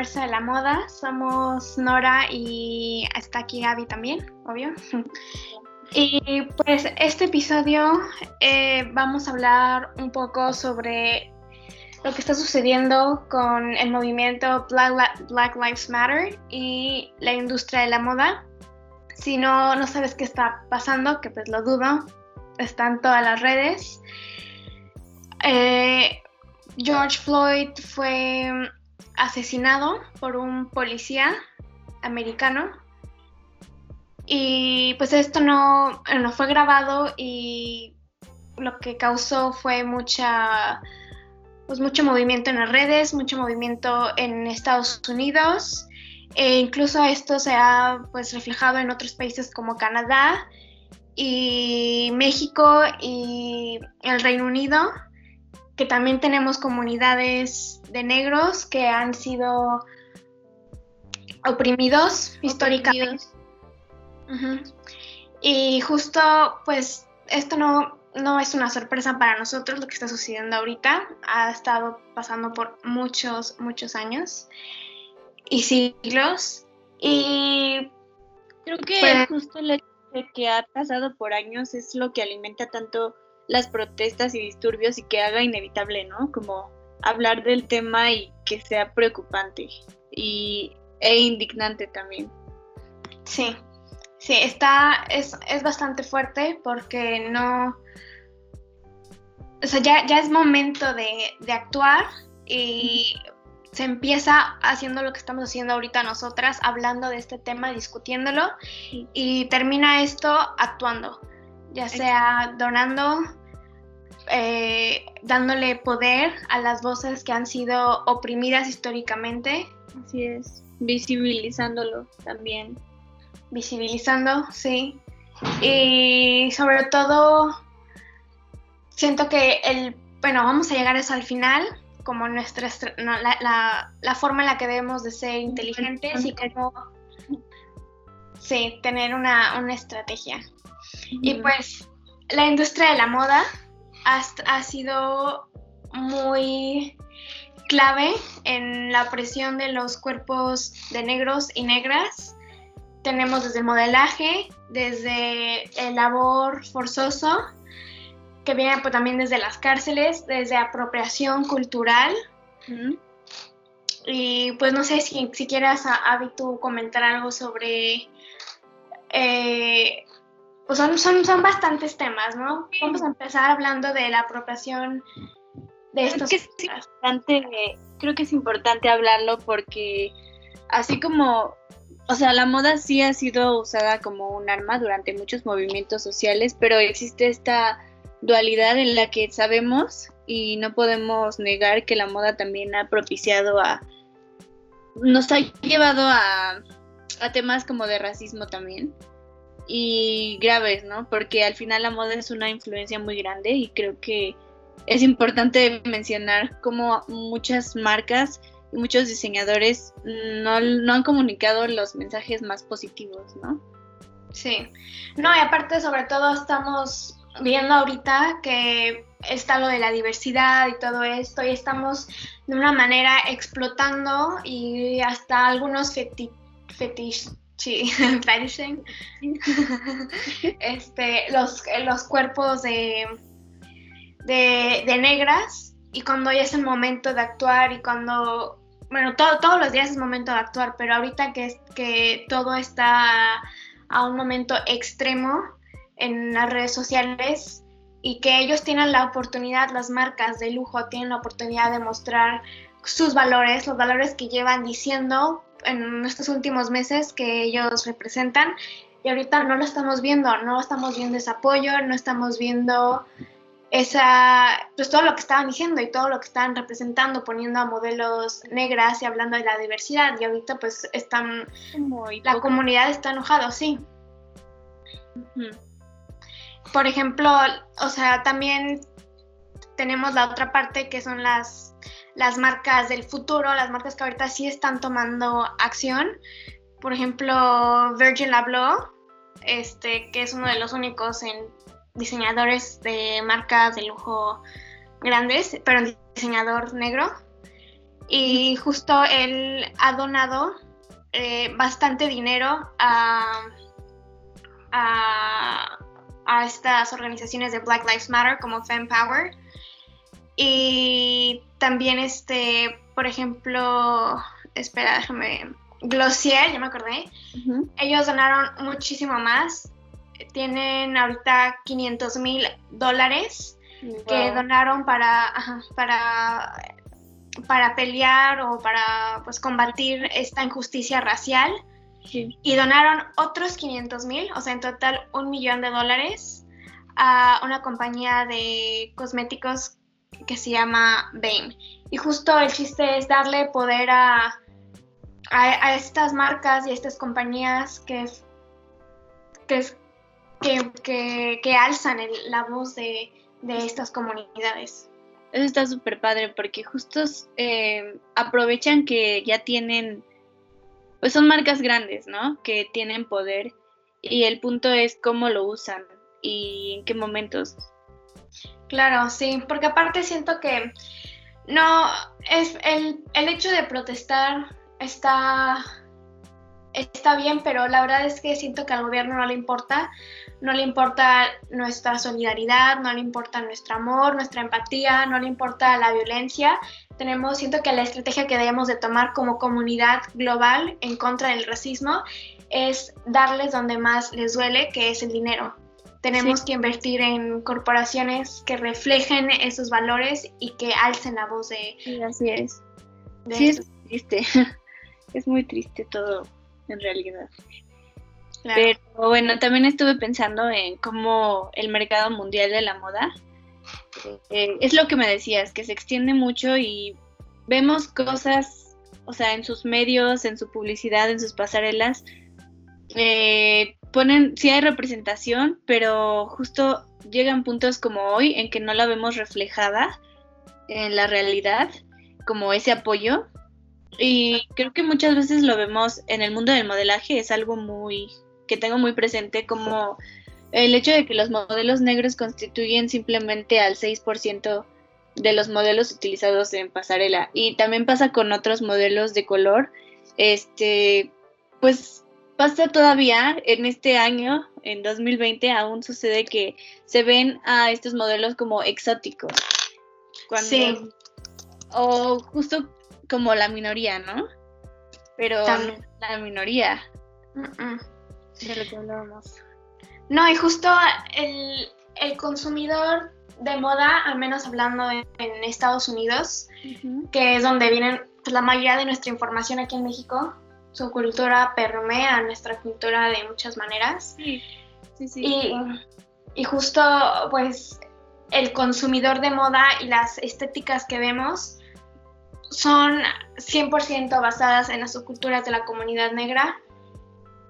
universo de la moda. Somos Nora y está aquí Gaby también, obvio. Y pues este episodio eh, vamos a hablar un poco sobre lo que está sucediendo con el movimiento Black, Black Lives Matter y la industria de la moda. Si no, no sabes qué está pasando, que pues lo dudo, está en todas las redes. Eh, George Floyd fue asesinado por un policía americano. Y pues esto no, no fue grabado y lo que causó fue mucha pues mucho movimiento en las redes, mucho movimiento en Estados Unidos. E incluso esto se ha pues reflejado en otros países como Canadá y México y el Reino Unido que también tenemos comunidades de negros que han sido oprimidos históricamente. Y justo, pues, esto no, no es una sorpresa para nosotros lo que está sucediendo ahorita. Ha estado pasando por muchos, muchos años y siglos. Y creo que pues justo el hecho de que ha pasado por años es lo que alimenta tanto las protestas y disturbios y que haga inevitable, ¿no? Como hablar del tema y que sea preocupante y, e indignante también. Sí, sí, está, es, es bastante fuerte porque no, o sea, ya, ya es momento de, de actuar y se empieza haciendo lo que estamos haciendo ahorita nosotras, hablando de este tema, discutiéndolo, y termina esto actuando, ya sea donando, eh, dándole poder a las voces que han sido oprimidas históricamente. Así es, visibilizándolo también. Visibilizando, sí. Y sobre todo, siento que el, bueno, vamos a llegar a eso al final, como nuestra, la, la, forma en la que debemos de ser inteligentes y como, sí, tener una, una estrategia. Y pues, la industria de la moda ha, sido muy clave en la presión de los cuerpos de negros y negras. Tenemos desde el modelaje, desde el labor forzoso, que viene pues, también desde las cárceles, desde apropiación cultural. Y pues no sé si, si quieras, Avi, tú comentar algo sobre eh, pues son, son, son bastantes temas, ¿no? Vamos a empezar hablando de la apropiación de estos. Creo que, es importante, creo que es importante hablarlo porque así como, o sea, la moda sí ha sido usada como un arma durante muchos movimientos sociales, pero existe esta dualidad en la que sabemos y no podemos negar que la moda también ha propiciado a, nos ha llevado a, a temas como de racismo también y graves, ¿no? Porque al final la moda es una influencia muy grande y creo que es importante mencionar cómo muchas marcas y muchos diseñadores no, han comunicado los mensajes más positivos, ¿no? Sí, no, y aparte sobre todo estamos viendo ahorita que está lo de la diversidad y todo esto y estamos de una manera explotando y hasta algunos feti fetiches Sí, este, los, los cuerpos de, de, negras y cuando ya es el momento de actuar y cuando, bueno, todo, todos los días es momento de actuar, pero ahorita que, que todo está a un momento extremo en las redes sociales y que ellos tienen la oportunidad, las marcas de lujo tienen la oportunidad de mostrar sus valores, los valores que llevan diciendo en estos últimos meses que ellos representan y ahorita no lo estamos viendo, no estamos viendo ese apoyo, no estamos viendo esa, pues todo lo que estaban diciendo y todo lo que estaban representando, poniendo a modelos negras y hablando de la diversidad y ahorita pues están, la comunidad está enojada, sí. Por ejemplo, o sea, también tenemos la otra parte que son las las marcas del futuro, las marcas que ahorita sí están tomando acción. Por ejemplo, Virgil Abloh, este, que es uno de los únicos en diseñadores de marcas de lujo grandes, pero diseñador negro. y justo él ha donado eh, bastante dinero a, a, a, estas organizaciones de Black Lives Matter como FemPower y también este, por ejemplo, espera, déjame, Glossier, ya me acordé, ellos donaron muchísimo más, tienen ahorita 500 mil dólares que donaron para, para, para pelear o para pues, combatir esta injusticia racial. Y donaron otros 500 mil, o sea, en total un millón de dólares a una compañía de cosméticos que se llama Bame. Y justo el chiste es darle poder a, a, estas marcas y a estas compañías que, que, que, alzan la voz de, estas comunidades. Eso está súper padre porque justo eh, aprovechan que ya tienen, pues son marcas grandes, ¿no? Que tienen poder y el punto es cómo lo usan y en qué momentos. Claro, sí, porque aparte siento que no, es el, el hecho de protestar está, está bien, pero la verdad es que siento que al gobierno no le importa, no le importa nuestra solidaridad, no le importa nuestro amor, nuestra empatía, no le importa la violencia. Tenemos, siento que la estrategia que debemos de tomar como comunidad global en contra del racismo es darles donde más les duele, que es el dinero. Tenemos que invertir en corporaciones que reflejen esos valores y que alcen la voz de... Sí, así es. sí, es triste. es muy triste todo, en realidad. Pero bueno, también estuve pensando en cómo el mercado mundial de la moda eh, es lo que me decías, que se extiende mucho y vemos cosas, o sea, en sus medios, en su publicidad, en sus pasarelas, eh, ponen, sí hay representación, pero justo llegan puntos como hoy en que no la vemos reflejada en la realidad, como ese apoyo. Y creo que muchas veces lo vemos en el mundo del modelaje, es algo muy que tengo muy presente como el hecho de que los modelos negros constituyen simplemente al 6% de los modelos utilizados en pasarela y también pasa con otros modelos de color. Este, pues pasa todavía en este año, en 2020, aún sucede que se ven a estos modelos como exóticos. sí. O justo como la minoría, ¿no? Pero la minoría. De lo que hablábamos. No, y justo el, consumidor de moda, al menos hablando en, Estados Unidos, que es donde vienen pues, la mayoría de nuestra información aquí en México, su cultura permea nuestra cultura de muchas maneras. Sí, sí, sí. Y, y, justo, pues, el consumidor de moda y las estéticas que vemos son 100% basadas en las subculturas de la comunidad negra.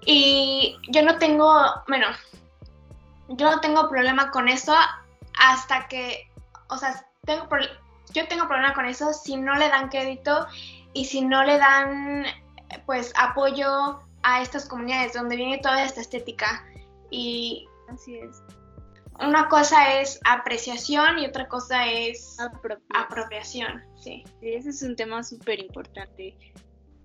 Y yo no tengo, bueno, yo no tengo problema con eso hasta que, o sea, tengo, yo tengo problema con eso si no le dan crédito y si no le dan pues apoyo a estas comunidades donde viene toda esta estética y así es. Una cosa es apreciación y otra cosa es apropiación, sí. Ese es un tema súper importante,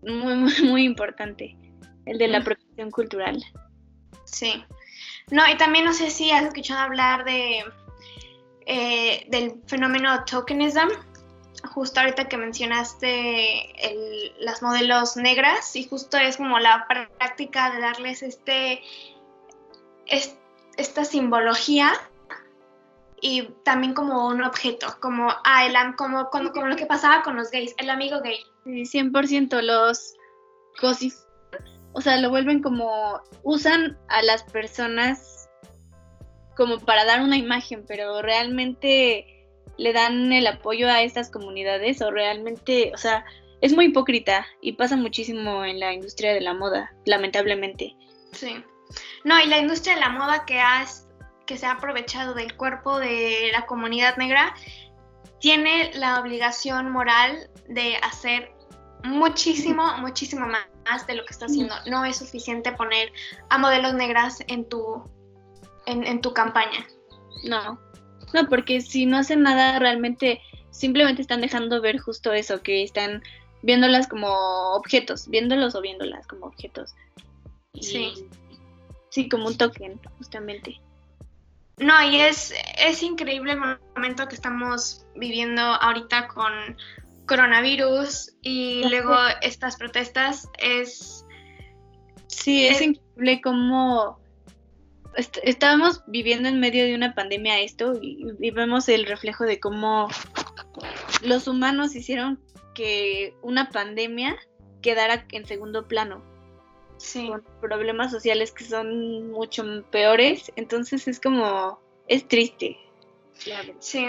muy, muy, muy importante, el de la apropiación cultural. Sí. No, y también no sé si has escuchado hablar de eh, del fenómeno tokenism, justo ahorita que mencionaste las modelos negras y justo es como la práctica de darles este, esta simbología y también como un objeto, como, ah, el, como, como, como, lo que pasaba con los gays, el amigo gay. Sí, 100% los cosis, o sea, lo vuelven como, usan a las personas como para dar una imagen, pero realmente le dan el apoyo a estas comunidades o realmente, o sea, es muy hipócrita y pasa muchísimo en la industria de la moda, lamentablemente. Sí. No, y la industria de la moda que, has, que se ha aprovechado del cuerpo de la comunidad negra tiene la obligación moral de hacer muchísimo, muchísimo más de lo que está haciendo. No es suficiente poner a modelos negras en tu, en, en tu campaña. No, no, porque si no hacen nada realmente simplemente están dejando ver justo eso, que están viéndolas como objetos, viéndolos o viéndolas como objetos. sí. Sí, como un token, justamente. No, y es, es increíble el momento que estamos viviendo ahorita con coronavirus y luego estas protestas. Es. Sí, es, increíble cómo estábamos viviendo en medio de una pandemia esto y, y, vemos el reflejo de cómo los humanos hicieron que una pandemia quedara en segundo plano. Sí. Con problemas sociales que son mucho peores. Entonces es como, es triste. Sí,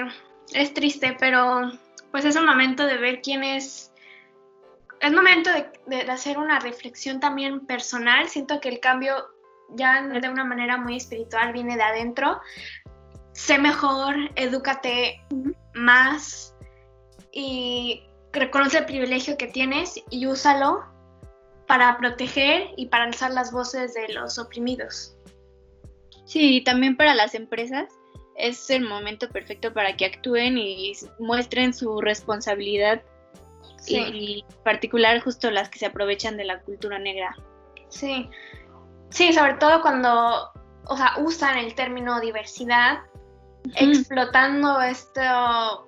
es triste, pero pues es un momento de ver quién es. Es momento de, de, hacer una reflexión también personal. Siento que el cambio ya de una manera muy espiritual viene de adentro. Sé mejor, edúcate más y reconoce el privilegio que tienes y úsalo para proteger y para alzar las voces de los oprimidos. Sí, también para las empresas es el momento perfecto para que actúen y muestren su responsabilidad sí. y en particular justo las que se aprovechan de la cultura negra. Sí, sí, sobre todo cuando, o sea, usan el término diversidad, uh -huh. explotando esto,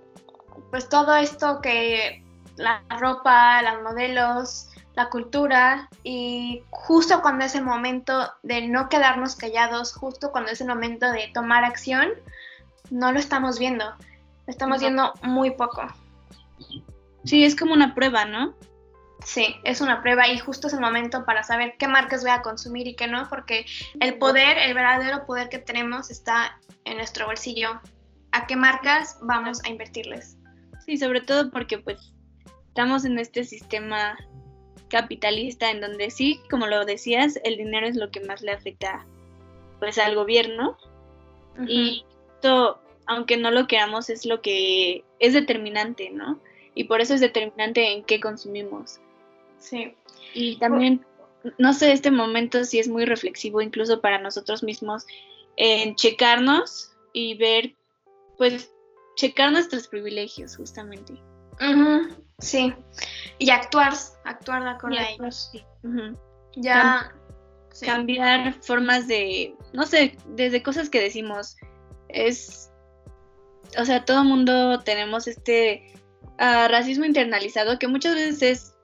pues todo esto que la ropa, los modelos, la cultura y justo cuando es el momento de no quedarnos callados, justo cuando es el momento de tomar acción, no lo estamos viendo, lo estamos viendo muy poco. Sí, es como una prueba, ¿no? Sí, es una prueba y justo es el momento para saber qué marcas voy a consumir y qué no, porque el poder, el verdadero poder que tenemos está en nuestro bolsillo. ¿A qué marcas vamos a invertirles? Sí, sobre todo porque pues estamos en este sistema capitalista en donde sí, como lo decías, el dinero es lo que más le afecta pues al gobierno uh -huh. y esto, aunque no lo queramos, es lo que es determinante, ¿no? Y por eso es determinante en qué consumimos. Sí. Y también, no sé, este momento sí es muy reflexivo incluso para nosotros mismos en checarnos y ver, pues, checar nuestros privilegios justamente. Uh -huh. Sí, y actuar, actuar de acuerdo a ellos. Sí. Uh -huh. Ya. Cam sí. Cambiar formas de, no sé, desde cosas que decimos. Es, o sea, todo el mundo tenemos este uh, racismo internalizado que muchas veces es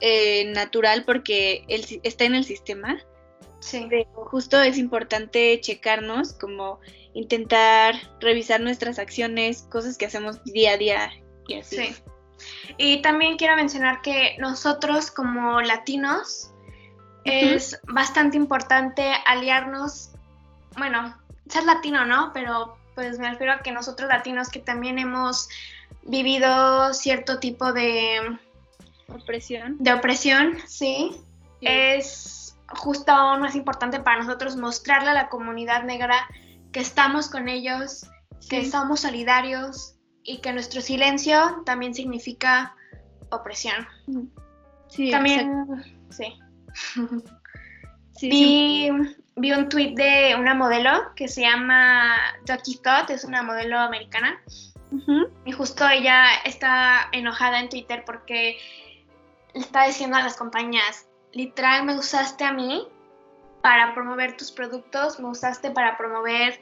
eh, natural porque el, está en el sistema. Sí. Pero justo es importante checarnos, como intentar revisar nuestras acciones, cosas que hacemos día a día y así. Sí. Y también quiero mencionar que nosotros como latinos uh -huh. es bastante importante aliarnos, bueno, ser latino, ¿no? Pero pues me refiero a que nosotros latinos que también hemos vivido cierto tipo de opresión. De opresión, sí. sí. Es justo aún más importante para nosotros mostrarle a la comunidad negra que estamos con ellos, sí. que somos solidarios, y que nuestro silencio también significa opresión. Sí, también, sí. sí vi, vi, un tweet de una modelo que se llama Ducky Thought, es una modelo americana. Uh -huh. Y justo ella está enojada en Twitter porque le está diciendo a las compañías, literal me usaste a mí para promover tus productos, me usaste para promover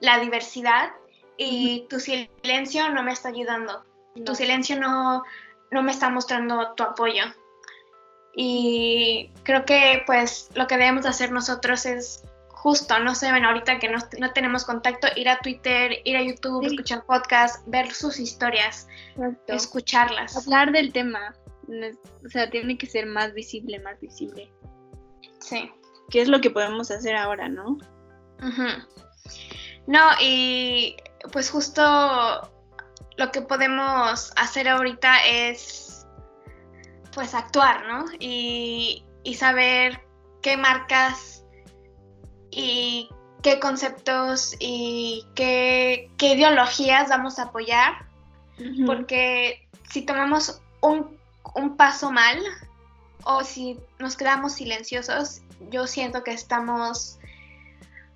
la diversidad y tu silencio no me está ayudando. No. Tu silencio no, no me está mostrando tu apoyo. Y creo que pues lo que debemos hacer nosotros es justo, no sé, bueno, ahorita que no, no, tenemos contacto, ir a Twitter, ir a YouTube, sí. escuchar podcasts, ver sus historias, Exacto. escucharlas. Hablar del tema, o sea, tiene que ser más visible, más visible. Sí. ¿Qué es lo que podemos hacer ahora, no? Uh -huh. No, y pues justo lo que podemos hacer ahorita es pues actuar, ¿no? Y, y saber qué marcas y qué conceptos y qué, qué ideologías vamos a apoyar, uh -huh. porque si tomamos un, un paso mal o si nos quedamos silenciosos, yo siento que estamos,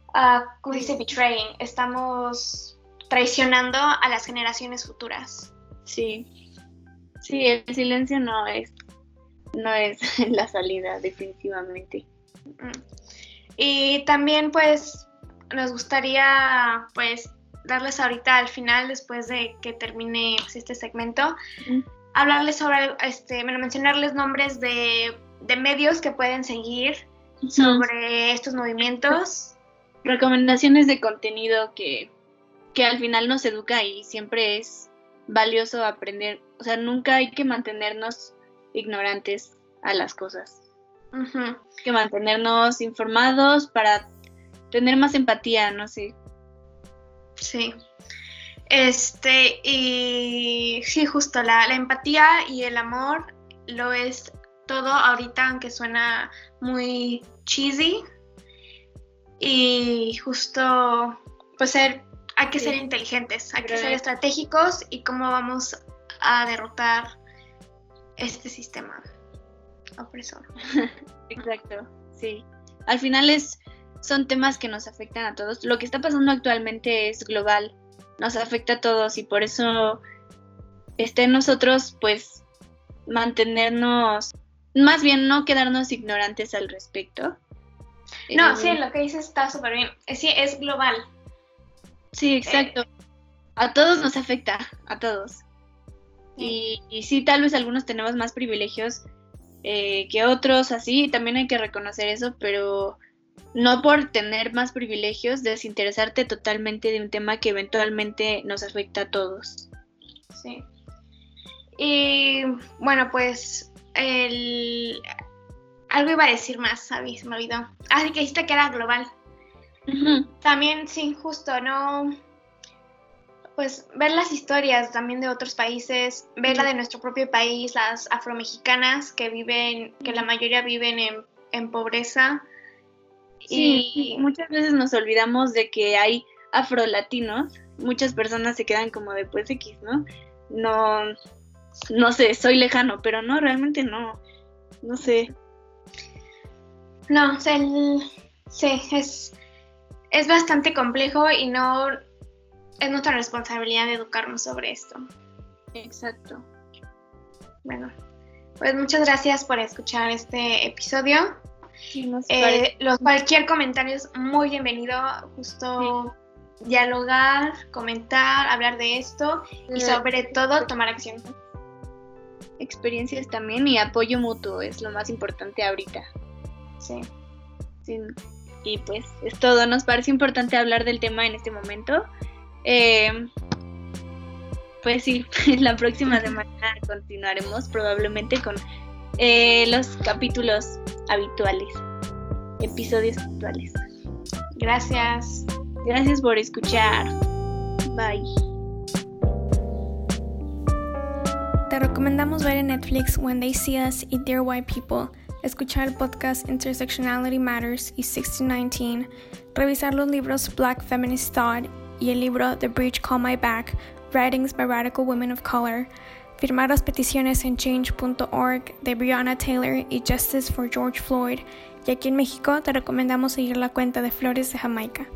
uh, ¿cómo dice? Betraying, estamos traicionando a las generaciones futuras. Sí, sí, el silencio no es no es la salida definitivamente. Mm. Y también pues nos gustaría pues darles ahorita al final, después de que termine pues, este segmento, hablarles sobre, este, bueno, mencionarles nombres de, medios que pueden seguir sobre estos movimientos. Recomendaciones de contenido que, que al final nos educa y siempre es valioso aprender. O sea, nunca hay que mantenernos ignorantes a las cosas. Hay que mantenernos informados para tener más empatía, no sé. Sí. Este, y sí, justo la, la empatía y el amor lo es todo ahorita, aunque suena muy cheesy. Y justo, pues ser, hay que ser inteligentes, hay que ser estratégicos y cómo vamos a derrotar este sistema opresor. Exacto, sí. Al final es, son temas que nos afectan a todos. Lo que está pasando actualmente es global, nos afecta a todos y por eso está en nosotros pues mantenernos, más bien no quedarnos ignorantes al respecto. No, eh, sí, lo que dices está súper bien. Sí, es global. Sí, exacto. A todos nos afecta, a todos. Y, y, sí, tal vez algunos tenemos más privilegios eh, que otros, así, también hay que reconocer eso, pero no por tener más privilegios desinteresarte totalmente de un tema que eventualmente nos afecta a todos. Sí. Y bueno, pues el... algo iba a decir más, ¿sabes? Se me olvidó. Ah, que dijiste que era global. También, sí, justo, ¿no? Pues ver las historias también de otros países, ver la de nuestro propio país, las afromexicanas que viven, que la mayoría viven en, en pobreza, y muchas veces nos olvidamos de que hay afrolatinos. Muchas personas se quedan como de pues X, ¿no? No, no sé, soy lejano, pero no, realmente no. No sé. No, el, sí, es, es bastante complejo y no es nuestra responsabilidad educarnos sobre esto. Exacto. Bueno, pues muchas gracias por escuchar este episodio. Eh, los, cualquier comentario es muy bienvenido, justo dialogar, comentar, hablar de esto y sobre todo tomar acción. Experiencias también y apoyo mutuo es lo más importante ahorita. Sí. Y pues es todo, nos parece importante hablar del tema en este momento. Eh, pues sí, la próxima semana continuaremos probablemente con eh, los capítulos habituales, episodios habituales. Gracias. Gracias por escuchar. Bye. Te recomendamos ver en Netflix When They See Us y Dear White People, escuchar el podcast Intersectionality Matters y 1619, revisar los libros Black Feminist Thought y el libro The Breach Call My Back, Writings by Radical Women of Color, firmar las peticiones en change.org de Breonna Taylor y Justice for George Floyd, y aquí en México te recomendamos seguir la cuenta de Flores de Jamaica.